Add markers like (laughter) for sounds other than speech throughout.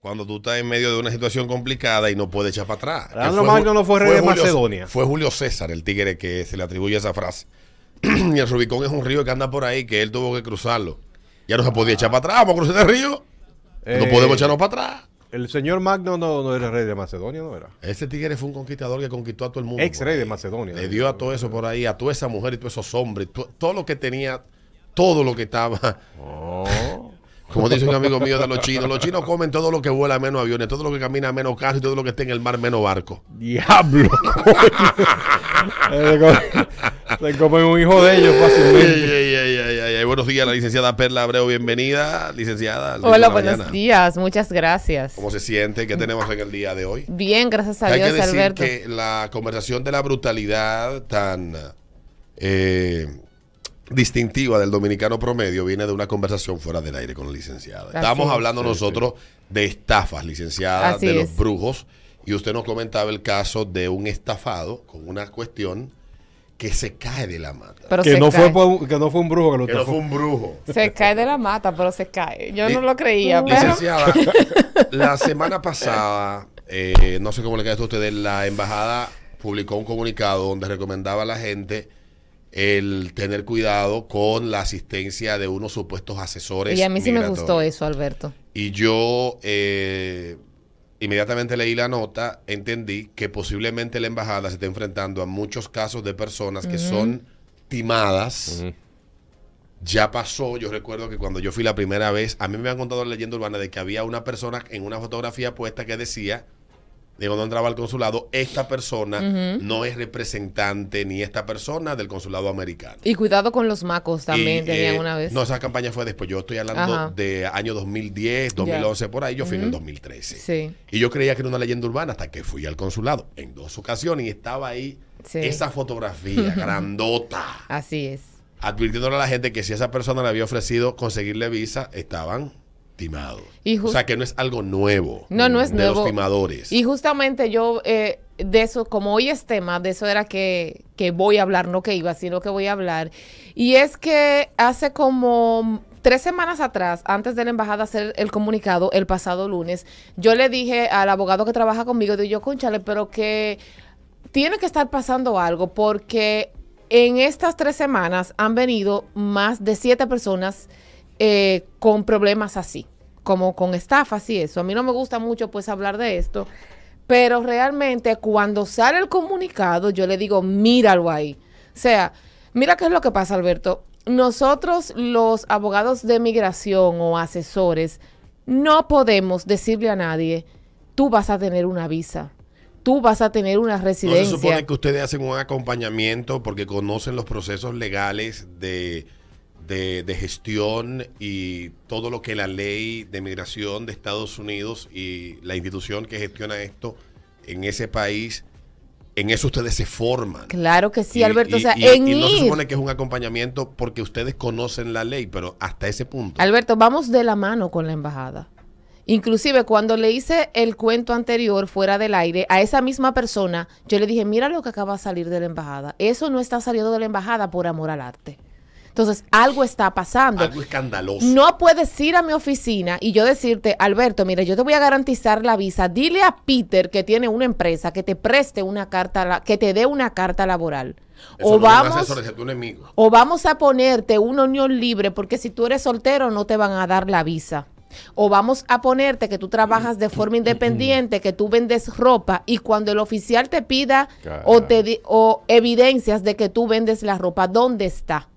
cuando tú estás en medio de una situación complicada y no puedes echar para atrás. Alejandro Magno no fue rey de Julio- Macedonia. Fue Julio César, el tigre que se le atribuye esa frase. (clears throat) y el Rubicón es un río que anda por ahí que él tuvo que cruzarlo. Ya no se podía echar para atrás, vamos a cruzar el río. no Eh, podemos echarnos para atrás. El señor Magno no, no era rey de Macedonia, ¿no era? Ese tigre fue un conquistador que conquistó a todo el mundo. Ex rey de Macedonia. Le dio a todo eso por ahí, a toda esa mujer y todos esos hombres, to- todo lo que tenía, todo lo que estaba. Oh. (laughs) Como dice un amigo mío de los chinos, los chinos comen todo lo que vuela menos aviones, todo lo que camina menos carros y todo lo que está en el mar menos barco. Diablo. (laughs) Se come- Se comen un hijo de ellos fácilmente. Buenos días, la licenciada Perla Abreu, bienvenida, licenciada. Hola, buenos Mañana. días, muchas gracias. ¿Cómo se siente? ¿Qué tenemos en el día de hoy? Bien, gracias a Hay que Dios, decir Alberto. que la conversación de la brutalidad tan eh, distintiva del dominicano promedio viene de una conversación fuera del aire con la licenciada. Así Estábamos es. hablando Sí, nosotros de estafas, licenciada, Así de los es. brujos, y usted nos comentaba el caso de un estafado con una cuestión que se cae de la mata. Pero Que se no, cae. fue, que no fue un brujo que lo que no fue un brujo. Se cae de la mata, pero se cae. Yo no lo creía, pero... Licenciada, (laughs) la semana pasada, eh, no sé cómo le queda esto a ustedes, la embajada publicó un comunicado donde recomendaba a la gente el tener cuidado con la asistencia de unos supuestos asesores. Y a mí sí me gustó eso, Alberto. Y yo eh, inmediatamente leí la nota, entendí que posiblemente la embajada se está enfrentando a muchos casos de personas que son timadas. Ya pasó, yo recuerdo que cuando yo fui la primera vez, a mí me han contado la leyenda urbana de que había una persona en una fotografía puesta que decía, de cuando entraba al consulado, esta persona no es representante ni esta persona del consulado americano. Y cuidado con los macos también Y, tenían eh, una vez. No, esa campaña fue después. Yo estoy hablando Ajá. de año 2010, 2011, por ahí. Yo fui en el 2013. Sí. Y yo creía que era una leyenda urbana hasta que fui al consulado en dos ocasiones y estaba ahí Sí. esa fotografía (laughs) grandota Así es. advirtiéndole a la gente que si esa persona le había ofrecido conseguirle visa, estaban Y o sea que no es algo nuevo. No, no es de nuevo. los timadores. Y justamente yo eh, de eso, como hoy es tema, de eso era que, que voy a hablar, no que iba, sino que voy a hablar. Y es que hace como tres semanas atrás, antes de la embajada hacer el comunicado, el pasado lunes, yo le dije al abogado que trabaja conmigo, digo yo, conchale, pero que tiene que estar pasando algo porque en estas tres semanas han venido más de siete personas eh, con problemas así, como con estafas y eso. A mí no me gusta mucho pues hablar de esto, pero realmente cuando sale el comunicado yo le digo, míralo ahí. O sea, mira qué es lo que pasa, Alberto. Nosotros los abogados de migración o asesores no podemos decirle a nadie, tú vas a tener una visa. Tú vas a tener una no residencia. se supone que ustedes hacen un acompañamiento porque conocen los procesos legales de, de, de gestión y todo lo que la ley de migración de Estados Unidos y la institución que gestiona esto en ese país, en eso ustedes se forman. Claro que sí, Y- Alberto. y- o sea, y- en y no se supone que es un acompañamiento porque ustedes conocen la ley, pero hasta ese punto. Alberto, vamos de la mano con la embajada. Inclusive cuando le hice el cuento anterior fuera del aire a esa misma persona, yo le dije, mira lo que acaba de salir de la embajada. Eso no está saliendo de la embajada por amor al arte. Entonces, algo está pasando. Algo escandaloso. No puedes ir a mi oficina y yo decirte, Alberto, mira, yo te voy a garantizar la visa. Dile a Peter que tiene una empresa que te preste una carta, que te dé una carta laboral. Eso no vamos, o vamos a ponerte una unión libre porque si tú eres soltero no te van a dar la visa. O vamos a ponerte que tú trabajas de forma independiente, que tú vendes ropa y cuando el oficial te pida o te di- o evidencias de que tú vendes la ropa, ¿dónde está?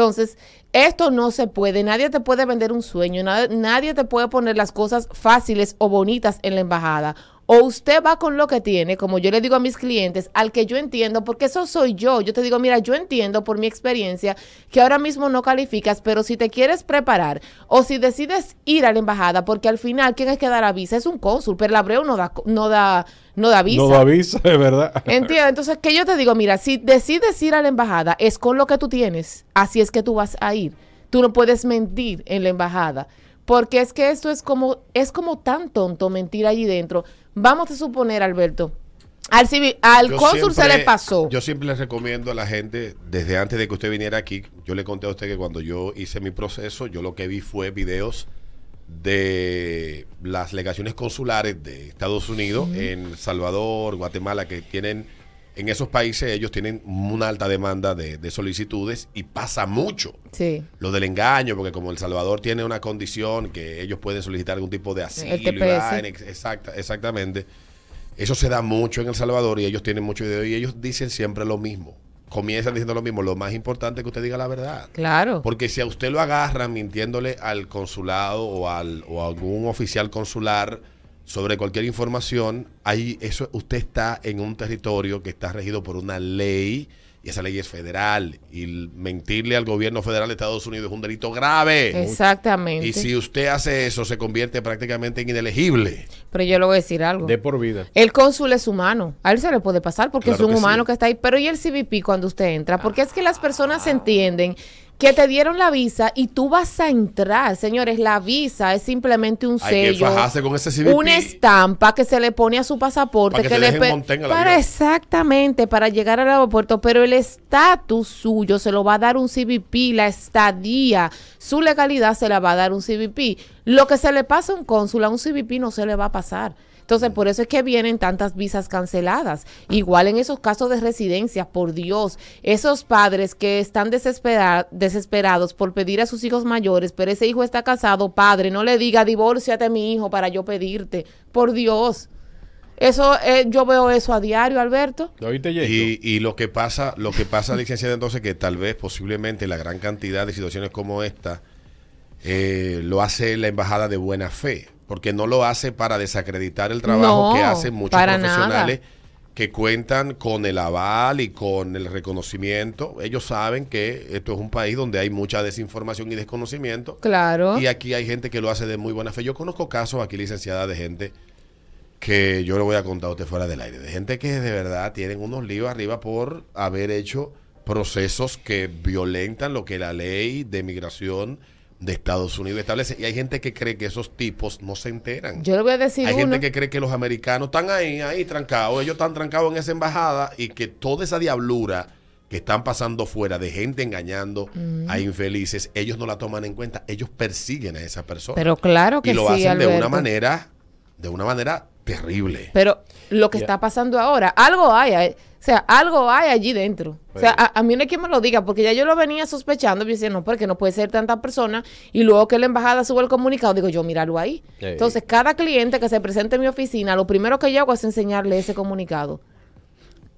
Entonces, esto no se puede, nadie te puede vender un sueño, na- nadie te puede poner las cosas fáciles o bonitas en la embajada. O usted va con lo que tiene, como yo le digo a mis clientes, al que yo entiendo, porque eso soy yo. Yo te digo, mira, yo entiendo por mi experiencia que ahora mismo no calificas, pero si te quieres preparar o si decides ir a la embajada, porque al final, ¿quién es que da la visa? Es un cónsul, pero la Abreu no da, no da, no da visa. No da visa, (laughs) es verdad. Entiendo. Entonces, que yo te digo, mira, si decides ir a la embajada, es con lo que tú tienes. Así es que tú vas a ir. Tú no puedes mentir en la embajada. Porque es que esto es como, es como tan tonto mentir allí dentro. Vamos a suponer, Alberto, al, civi- al cónsul se le pasó. Yo siempre les recomiendo a la gente, desde antes de que usted viniera aquí, yo le conté a usted que cuando yo hice mi proceso, yo lo que vi fue videos de las legaciones consulares de Estados Unidos en Salvador, Guatemala, que tienen, en esos países ellos tienen una alta demanda de, de solicitudes y pasa mucho Sí. lo del engaño, porque como El Salvador tiene una condición que ellos pueden solicitar algún tipo de asilo, El TPS. exacta, exactamente. Eso se da mucho en El Salvador y ellos tienen mucho idea y ellos dicen siempre lo mismo. Comienzan diciendo lo mismo. Lo más importante es que usted diga la verdad. Claro. Porque si a usted lo agarran mintiéndole al consulado o, al, o a algún oficial consular sobre cualquier información, ahí eso usted está en un territorio que está regido por una ley y esa ley es federal y mentirle al gobierno federal de Estados Unidos es un delito grave. Exactamente. Y si usted hace eso se convierte prácticamente en inelegible. Pero yo le voy a decir algo. De por vida. El cónsul es humano. A él se le puede pasar porque Claro es un que humano sí. que está ahí. Pero ¿y el CBP cuando usted entra? Porque es que las personas entienden que te dieron la visa y tú vas a entrar. Señores, la visa es simplemente un Hay que sello. fajarse con ese CBP. Una estampa que se le pone a su pasaporte. Para que le dejen para exactamente, para llegar al aeropuerto. Pero el estatus suyo se lo va a dar un CBP, la estadía, su legalidad se la va a dar un CBP. Lo que se le pasa a un cónsul, a un CBP no se le va a pasar. Entonces, por eso es que vienen tantas visas canceladas. Igual en esos casos de residencia, por Dios, esos padres que están desespera- desesperados por pedir a sus hijos mayores, pero ese hijo está casado, padre, no le diga, divórciate a mi hijo para yo pedirte. Por Dios. Eso, eh, yo veo eso a diario, Alberto. Y lo que pasa, lo que pasa, licenciada, entonces, que tal vez posiblemente la gran cantidad de situaciones como esta eh, lo hace la embajada de buena fe, porque no lo hace para desacreditar el trabajo No, que hacen muchos profesionales que cuentan con el aval y con el reconocimiento. Ellos saben que esto es un país donde hay mucha desinformación y desconocimiento. Claro. Y aquí hay gente que lo hace de muy buena fe. Yo conozco casos aquí, licenciada, de gente que yo le voy a contar a usted fuera del aire, de gente que de verdad tienen unos líos arriba por haber hecho procesos que violentan lo que la ley de migración de Estados Unidos establece. Y hay gente que cree que esos tipos no se enteran. Yo le voy a decir Hay uno. gente que cree que los americanos están ahí, ahí trancados, ellos están trancados en esa embajada y que toda esa diablura que están pasando fuera de gente engañando a infelices, ellos no la toman en cuenta, ellos persiguen a esa persona. Pero claro que y lo sí, hacen de una manera, de una manera terrible. Pero lo que está pasando ahora, algo hay, o sea, algo hay allí dentro. O sea, a, a mí no hay quien me lo diga, porque ya yo lo venía sospechando, y decía, no, porque no puede ser tanta persona, y luego que la embajada sube el comunicado, digo, yo míralo ahí. Entonces, cada cliente que se presente en mi oficina, lo primero que yo hago es enseñarle ese comunicado.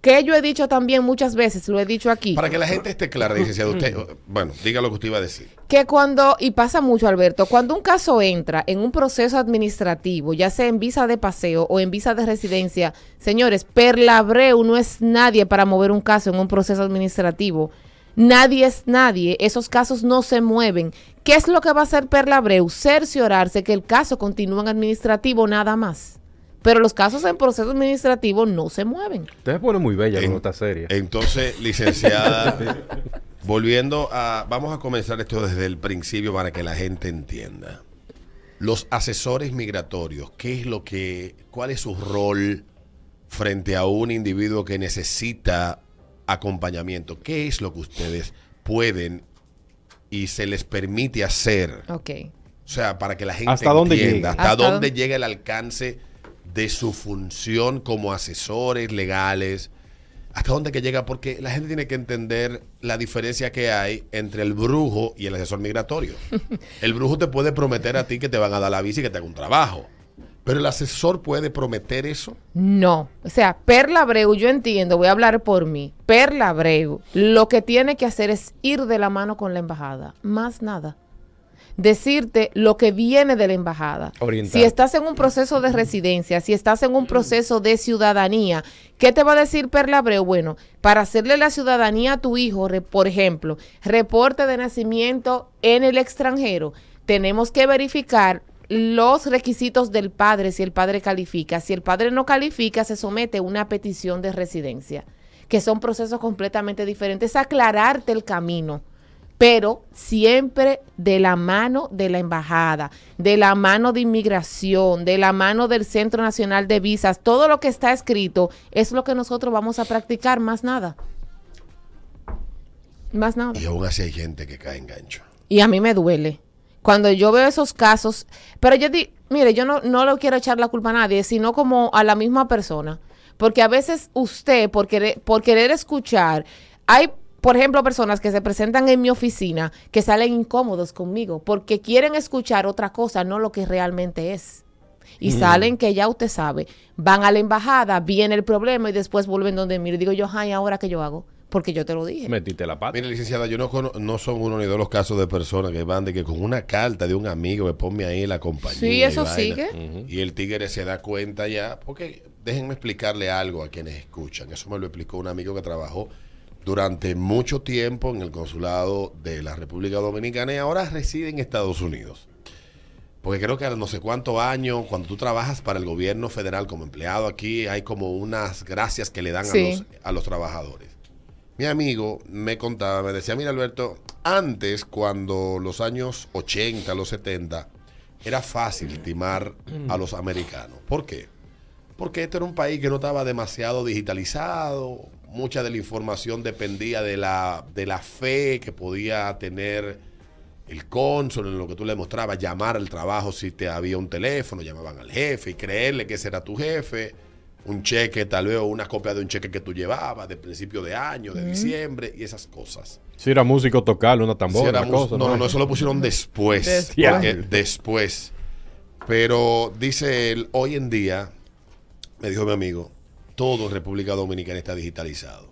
Que yo he dicho también muchas veces, lo he dicho aquí. Para que la gente esté clara, licenciado, usted, bueno, diga lo que usted iba a decir. que cuando, y pasa mucho Alberto, cuando un caso entra en un proceso administrativo, ya sea en visa de paseo o en visa de residencia, señores, Perlabreu no es nadie para mover un caso en un proceso administrativo. Nadie es nadie, esos casos no se mueven. ¿Qué es lo que va a hacer Perlabreu? Cerciorarse que el caso continúa en administrativo nada más. Pero los casos en proceso administrativo no se mueven. Usted se pone muy bella En- con esta serie. Entonces, licenciada, (laughs) volviendo a. Vamos a comenzar esto desde el principio para que la gente entienda. Los asesores migratorios, ¿qué es lo que. ¿Cuál es su rol frente a un individuo que necesita acompañamiento? ¿Qué es lo que ustedes pueden y se les permite hacer? Ok. O sea, para que la gente ¿Hasta dónde entienda llega? hasta, ¿Hasta dónde dónde? llega el alcance de su función como asesores legales, hasta dónde que llega, porque la gente tiene que entender la diferencia que hay entre el brujo y el asesor migratorio. (laughs) El brujo te puede prometer a ti que te van a dar la visa y que te haga un trabajo, pero el asesor puede prometer eso. No, o sea, Perla Abreu, yo entiendo, voy a hablar por mí. Perla Abreu, lo que tiene que hacer es ir de la mano con la embajada, más nada. Decirte lo que viene de la embajada. Si estás en un proceso de residencia, si estás en un proceso de ciudadanía, ¿qué te va a decir Perla Abreu? Bueno, para hacerle la ciudadanía a tu hijo, por ejemplo, reporte de nacimiento en el extranjero, tenemos que verificar los requisitos del padre si el padre califica. Si el padre no califica, se somete a una petición de residencia, que son procesos completamente diferentes. Aclararte el camino pero siempre de la mano de la embajada, de la mano de inmigración, de la mano del Centro Nacional de Visas, todo lo que está escrito es lo que nosotros vamos a practicar, más nada. Más nada. Y aún así hay gente que cae en gancho. Y a mí me duele. Cuando yo veo esos casos, pero yo di, mire, yo no, no le quiero echar la culpa a nadie, sino como a la misma persona. Porque a veces usted, por querer, por querer escuchar, hay, por ejemplo, personas que se presentan en mi oficina que salen incómodos conmigo porque quieren escuchar otra cosa, no lo que realmente es. Y salen que ya usted sabe, van a la embajada, viene el problema y después vuelven donde mí. Digo yo, ay, ¿ahora qué yo hago? Porque yo te lo dije. Metiste la pata. Mire, licenciada, yo no, cono- no son uno ni dos los casos de personas que van de que con una carta de un amigo me ponme ahí la compañía. Sí, y eso sigue. Y el tigre se da cuenta ya, porque déjenme explicarle algo a quienes escuchan. Eso me lo explicó un amigo que trabajó durante mucho tiempo en el consulado de la República Dominicana y ahora reside en Estados Unidos. Porque creo que a no sé cuántos años, cuando tú trabajas para el gobierno federal como empleado aquí, hay como unas gracias que le dan Sí. a, los, a los trabajadores. Mi amigo me contaba, me decía, mira Alberto, antes cuando los años 80, los 70, era fácil timar a los americanos. ¿Por qué? Porque este era un país que no estaba demasiado digitalizado, mucha de la información dependía de la, de la fe que podía tener el cónsul en lo que tú le mostrabas, llamar al trabajo si te había un teléfono, llamaban al jefe y creerle que ese era tu jefe, un cheque tal vez o una copia de un cheque que tú llevabas de principio de año, de diciembre y esas cosas. Si era músico tocarle una tambora, Sí, era una mus- cosa. no, no, no, eso lo pusieron después. Después. porque- después. Pero dice él, hoy en día, me dijo mi amigo, todo en República Dominicana está digitalizado.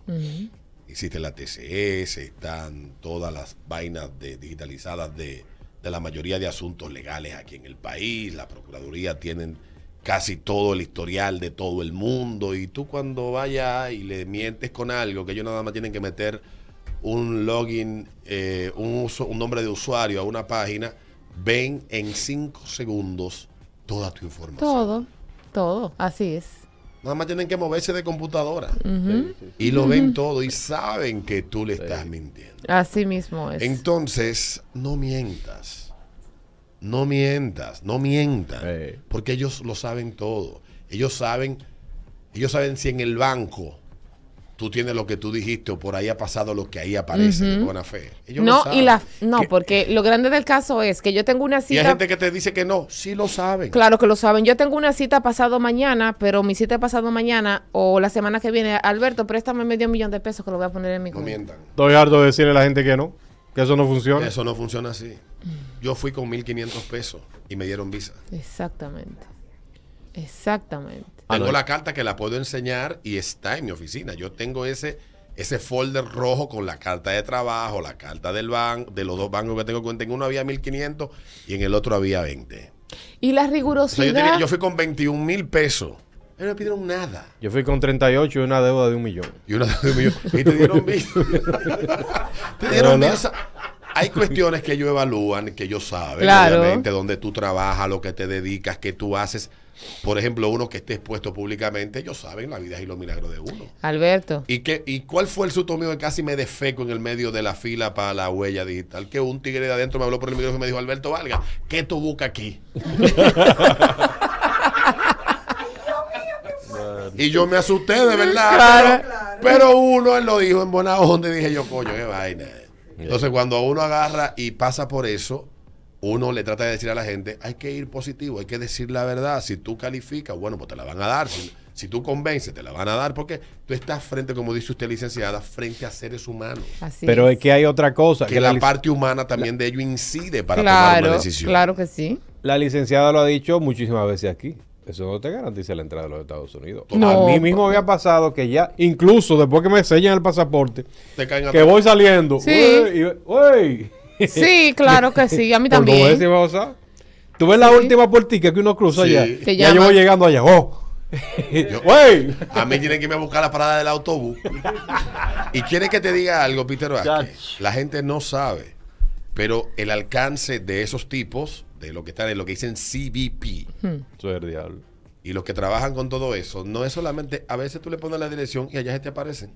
Existe la TCS, están todas las vainas de, digitalizadas de, de la mayoría de asuntos legales aquí en el país. La Procuraduría tienen casi todo el historial de todo el mundo. Y tú cuando vayas y le mientes con algo, que ellos nada más tienen que meter un login, eh, un, uso- un nombre de usuario a una página, ven en cinco segundos toda tu información. Todo, todo, así es. Nada más tienen que moverse de computadora. Y lo ven todo y saben que tú le estás mintiendo. Así mismo es. Entonces, no mientas. No mientas, no mientas. Porque ellos lo saben todo. Ellos saben, ellos saben si en el banco tú tienes lo que tú dijiste o por ahí ha pasado lo que ahí aparece de buena fe. Ellos no, y la, no, porque lo grande del caso es que yo tengo una Y hay cita. gente que te dice que no, sí lo saben. Claro que lo saben. Yo tengo una cita pasado mañana, pero mi cita pasado mañana o la semana que viene, Alberto, préstame medio millón de pesos que lo voy a poner en mi No cuenta. mientan. Estoy harto de decirle a la gente que no, que eso no funciona. Eso no funciona así. Yo fui con 1.500 pesos y me dieron visa. Exactamente. Exactamente. Ah, Tengo no. la carta que la puedo enseñar y está en mi oficina. Yo tengo ese, ese folder rojo con la carta de trabajo, la carta del banco, de los dos bancos que tengo cuenta. En uno había 1500 y en el otro había 20. Y la O sea, yo, rigurosidad. tenía- yo fui con 21 mil pesos. Ellos no me pidieron nada. Yo fui con 38 y una deuda de un millón. Y, una, y te dieron visa. (laughs) te dieron visa. Hay cuestiones que ellos evalúan, que ellos saben, Claro. obviamente, donde tú trabajas, lo que te dedicas, que tú haces. Por ejemplo, uno que esté expuesto públicamente, ellos saben la vida y los milagros de uno. Alberto. ¿Y, qué, ¿Y cuál fue el susto mío que casi me defeco en el medio de la fila para la huella digital? Que un tigre de adentro me habló por el micrófono y me dijo, Alberto Valga, ¿qué tú buscas aquí? (laughs) y yo me asusté, de verdad. Claro. Pero, pero uno, él lo dijo en buena onda y dije yo, coño, qué vaina. Entonces, cuando uno agarra y pasa por eso, uno le trata de decir a la gente, hay que ir positivo, hay que decir la verdad. Si tú calificas, bueno, pues te la van a dar. Si, si tú convences, te la van a dar porque tú estás frente, como dice usted, licenciada, frente a seres humanos. Así Pero es. es que hay otra cosa. Que que la parte humana también de ello incide para tomar una decisión. claro que sí. La licenciada lo ha dicho muchísimas veces aquí. Eso no te garantiza la entrada de los Estados Unidos. No, a mí mismo había pasado que ya, incluso después que me sellan el pasaporte, Te caen a que voy saliendo. Sí. "Uey, y- uey". Sí, claro que sí. A mí Por también. cosa. Tú ves la última puertica que uno cruza Sí. allá. Que ya yo voy llegando allá. ¡Oh! (laughs) ¡Wey! A mí tienen que irme a buscar la parada del autobús. y quiere que te diga algo, Peter Vázquez. La gente no sabe. Pero el alcance de esos tipos, de lo que están en lo que dicen CBP, Eso es el diablo. y los que trabajan con todo eso, no es solamente, a veces tú le pones la dirección y allá se te aparecen.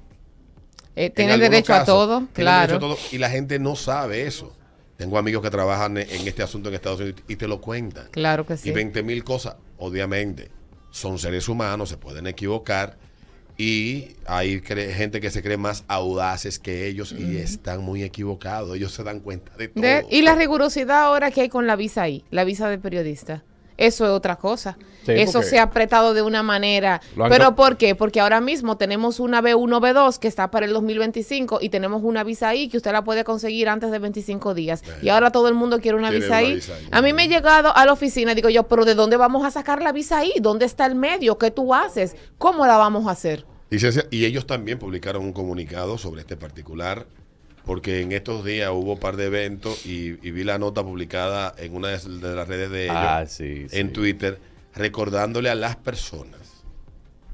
Eh, derecho a todo, claro. derecho a todo, y la gente no sabe eso. Tengo amigos que trabajan en este asunto en Estados Unidos y te lo cuentan. Claro que sí. Y 20 mil cosas, obviamente, son seres humanos, se pueden equivocar, Y hay gente que se cree más audaces que ellos y están muy equivocados. Ellos se dan cuenta de todo. De- y la rigurosidad ahora que hay con la visa ahí, la visa de periodista. Eso es otra cosa. Sí, Eso se ha apretado de una manera. ¿Pero por qué? Porque ahora mismo tenemos una B1, B2 que está para el 2025 y tenemos una visa ahí que usted la puede conseguir antes de 25 días. Y ahora todo el mundo quiere una visa ahí. visa ahí. A mí me he llegado a la oficina y digo yo, pero ¿de dónde vamos a sacar la visa ahí? ¿Dónde está el medio? ¿Qué tú haces? ¿Cómo la vamos a hacer? Y ellos también publicaron un comunicado sobre este particular, porque en estos días hubo un par de eventos y, y vi la nota publicada en una de las redes de ellos, Ah, sí, sí. en Twitter, recordándole a las personas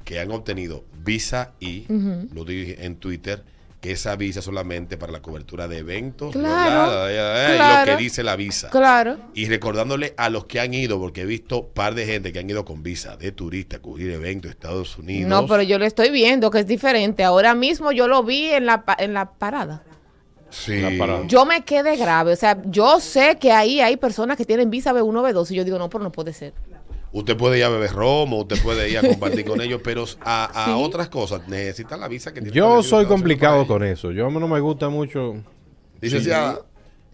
que han obtenido visa y, lo dije en Twitter, que esa visa solamente para la cobertura de eventos, Claro. Eh, eh, claro. lo que dice la visa. Claro. Y recordándole a los que han ido, porque he visto par de gente que han ido con visa de turista a cubrir eventos de Estados Unidos. No, pero yo lo estoy viendo que es diferente. Ahora mismo yo lo vi en la, pa- en la parada. Sí. Yo me quedé grave. O sea, yo sé que ahí hay personas que tienen visa B1, B2 y yo digo, no, pero no puede ser. Usted puede ir a beber romo, usted puede ir a (laughs) compartir con ellos, pero a, a Sí. otras cosas necesita la visa que tiene Yo soy complicado con eso. Yo a mí no me gusta mucho. Licenciada,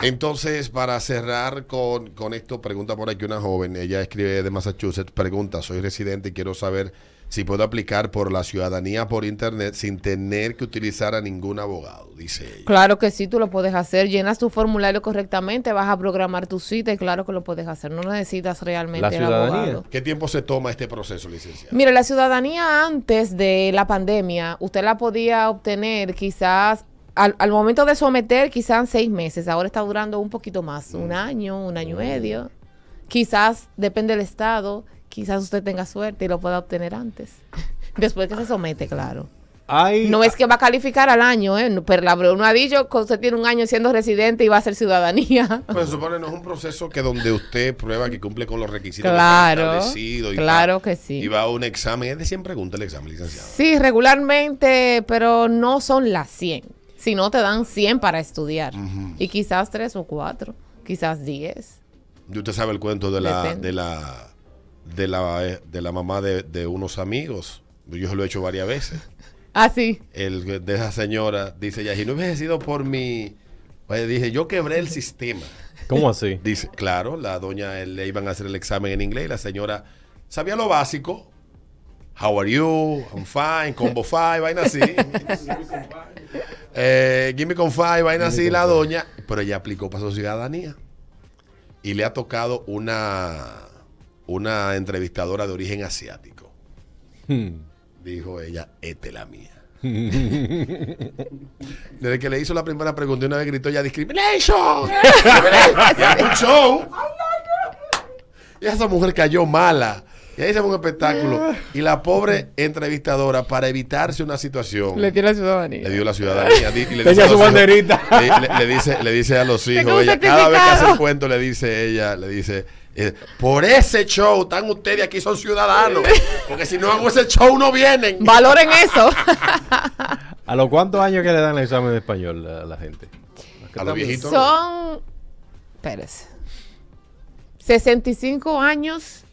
entonces para cerrar con, con esto, pregunta por aquí una joven, ella escribe de Massachusetts, pregunta, soy residente y quiero saber si puedo aplicar por la ciudadanía por internet sin tener que utilizar a ningún abogado, dice ella. Claro que sí, tú lo puedes hacer. Llenas tu formulario correctamente, vas a programar tu cita y claro que lo puedes hacer. No necesitas realmente La el ciudadanía. abogado. ¿Qué tiempo se toma este proceso, licenciada? Mire, la ciudadanía antes de la pandemia, usted la podía obtener quizás al, al momento de someter, quizás seis meses. Ahora está durando un poquito más, un año, un año y medio. Quizás, depende del estado, quizás usted tenga suerte y lo pueda obtener antes. (laughs) Después que se somete, claro. Hay, No es que va a calificar al año, ¿eh? No, Pero la Bruna ha dicho que usted tiene un año siendo residente y va a ser ciudadanía. (laughs) Pues supone no es un proceso que donde usted prueba que cumple con los requisitos Claro, que están establecidos y claro va- que sí. Y va a un examen, es de 100 preguntas el examen, licenciado. Sí, regularmente, pero no son las 100. Si no, te dan 100 para estudiar. Y quizás 3 o 4, quizás 10. Y usted sabe el cuento de la, Depende. de la, de la, de la mamá de, de unos amigos. Yo se lo he hecho varias veces. (laughs) Ah, sí. El de esa señora dice ya, si no hubiese sido por mi, pues dije, yo quebré el sistema. ¿Cómo así? (laughs) Dice, claro, la doña eh, le iban a hacer el examen en inglés y la señora sabía lo básico. How are you? I'm fine. Combo five, vaina así. (laughs) eh, give me con five, vaina así, la doña. Pero ella aplicó para su ciudadanía. Y le ha tocado una, una entrevistadora de origen asiático. Hmm. Dijo ella, esta es la mía. (laughs) Desde que le hizo la primera pregunta, una vez gritó ya discrimination. (laughs) y hace un show. Y esa mujer cayó mala. Y ahí se fue un espectáculo. Y la pobre entrevistadora, para evitarse una situación, Le tiene la ciudadanía. le dio la ciudadanía. di- y le dice a su los hijos- banderita. Le, le- le dice, le dice a los hijos, ella, cada vez que hace el cuento, le dice ella, le dice, por ese show, están ustedes aquí, son ciudadanos. Porque si no hago ese show, no vienen. Valoren eso. (laughs) ¿A los cuántos años que le dan el examen de español a la gente? A los viejitos. Son. Espérese. 65 años,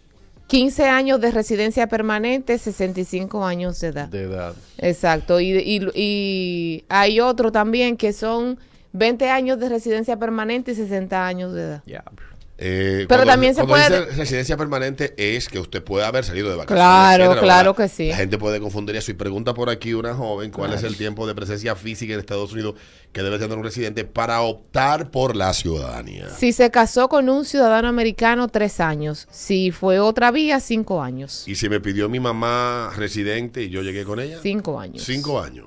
15 años de residencia permanente, 65 años de edad. De edad. Exacto. Y, y- y hay otro también que son 20 años de residencia permanente y 60 años de edad. Ya. Eh, Pero también se puede- dice residencia permanente es que usted puede haber salido de vacaciones. Claro, etcétera, claro ¿verdad? que sí. La gente puede confundir eso y pregunta por aquí una joven cuál es el tiempo de presencia física en Estados Unidos que debe tener un residente para optar por la ciudadanía. Si se casó con un ciudadano americano, tres años. Si fue otra vía, cinco años. Y si me pidió mi mamá residente y yo llegué con ella, Cinco años. cinco años.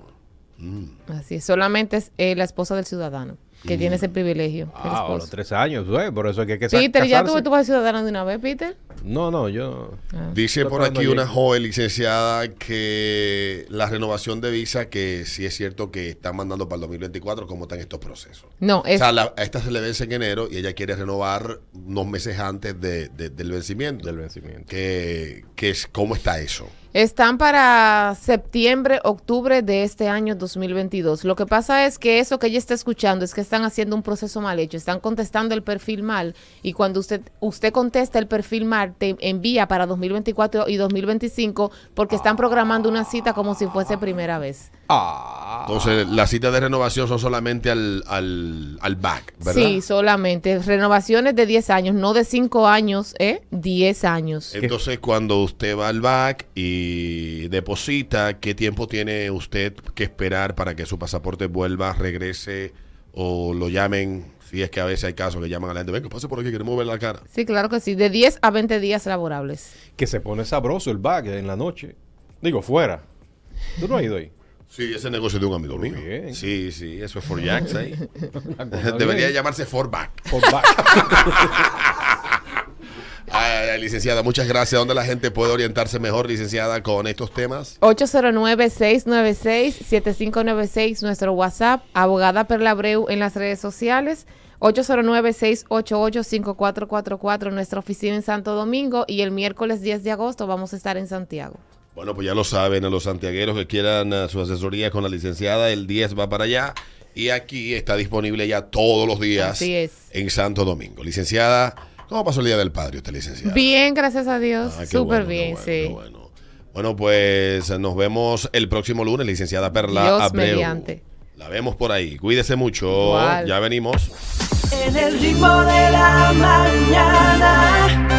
Así es. Solamente es eh, la esposa del ciudadano que Mm. tiene ese privilegio. el Ah, a los tres años, güey. Por eso es que hay que Peter, ¿ya tú, tú vas ciudadano de una vez, Peter? No, no, yo. Dice por aquí una joven licenciada que la renovación de visa, que sí es cierto que están mandando para el 2024, ¿cómo están estos procesos? No, es O sea, la- a esta se le vence en enero y ella quiere renovar unos meses antes de- de- del vencimiento. Del vencimiento. que, que es, ¿Cómo está eso? Están para septiembre, octubre de este año 2022. Lo que pasa es que eso que ella está escuchando es que están haciendo un proceso mal hecho, están contestando el perfil mal y cuando usted usted contesta el perfil mal te envía para 2024 y 2025 porque están programando una cita como si fuese primera vez. Ah. Entonces, las citas de renovación son solamente al, al, al back, ¿verdad? Sí, solamente renovaciones de 10 años, no de 5 años, ¿eh? 10 años. Entonces, cuando usted va al back y deposita, ¿qué tiempo tiene usted que esperar para que su pasaporte vuelva, regrese o lo llamen? Si es que a veces hay casos que llaman a la gente, venga, pase por aquí, queremos ver la cara. Sí, claro que sí, de 10 a 20 días laborables. Que se pone sabroso el bag en la noche. Digo, fuera. ¿Tú no has ido ahí? Sí, ese negocio de un amigo mío. bien. Sí, sí, eso es for Jacks ahí. (laughs) (laughs) Debería bien. llamarse for back. Por bag. (laughs) Ay, ay, licenciada, muchas gracias. ¿Dónde la gente puede orientarse mejor, licenciada, con estos temas? 809-696-7596, nuestro WhatsApp, abogada Perla Abreu en las redes sociales, 809-688-5444, nuestra oficina en Santo Domingo y el miércoles 10 de agosto vamos a estar en Santiago. Bueno, pues ya lo saben, a los santiagueros que quieran eh, su asesoría con la licenciada, el 10 va para allá. Y aquí está disponible ya todos los días Así es. en Santo Domingo. Licenciada, ¿cómo pasó el Día del Padre usted, licenciada? Bien, gracias a Dios, Ah, súper bueno, qué bien, bueno, sí. qué bueno. Bueno, pues nos vemos el próximo lunes, licenciada Perla Dios Abreu. mediante. La vemos por ahí. Cuídese mucho. Igual. Ya venimos. En el ritmo de la mañana.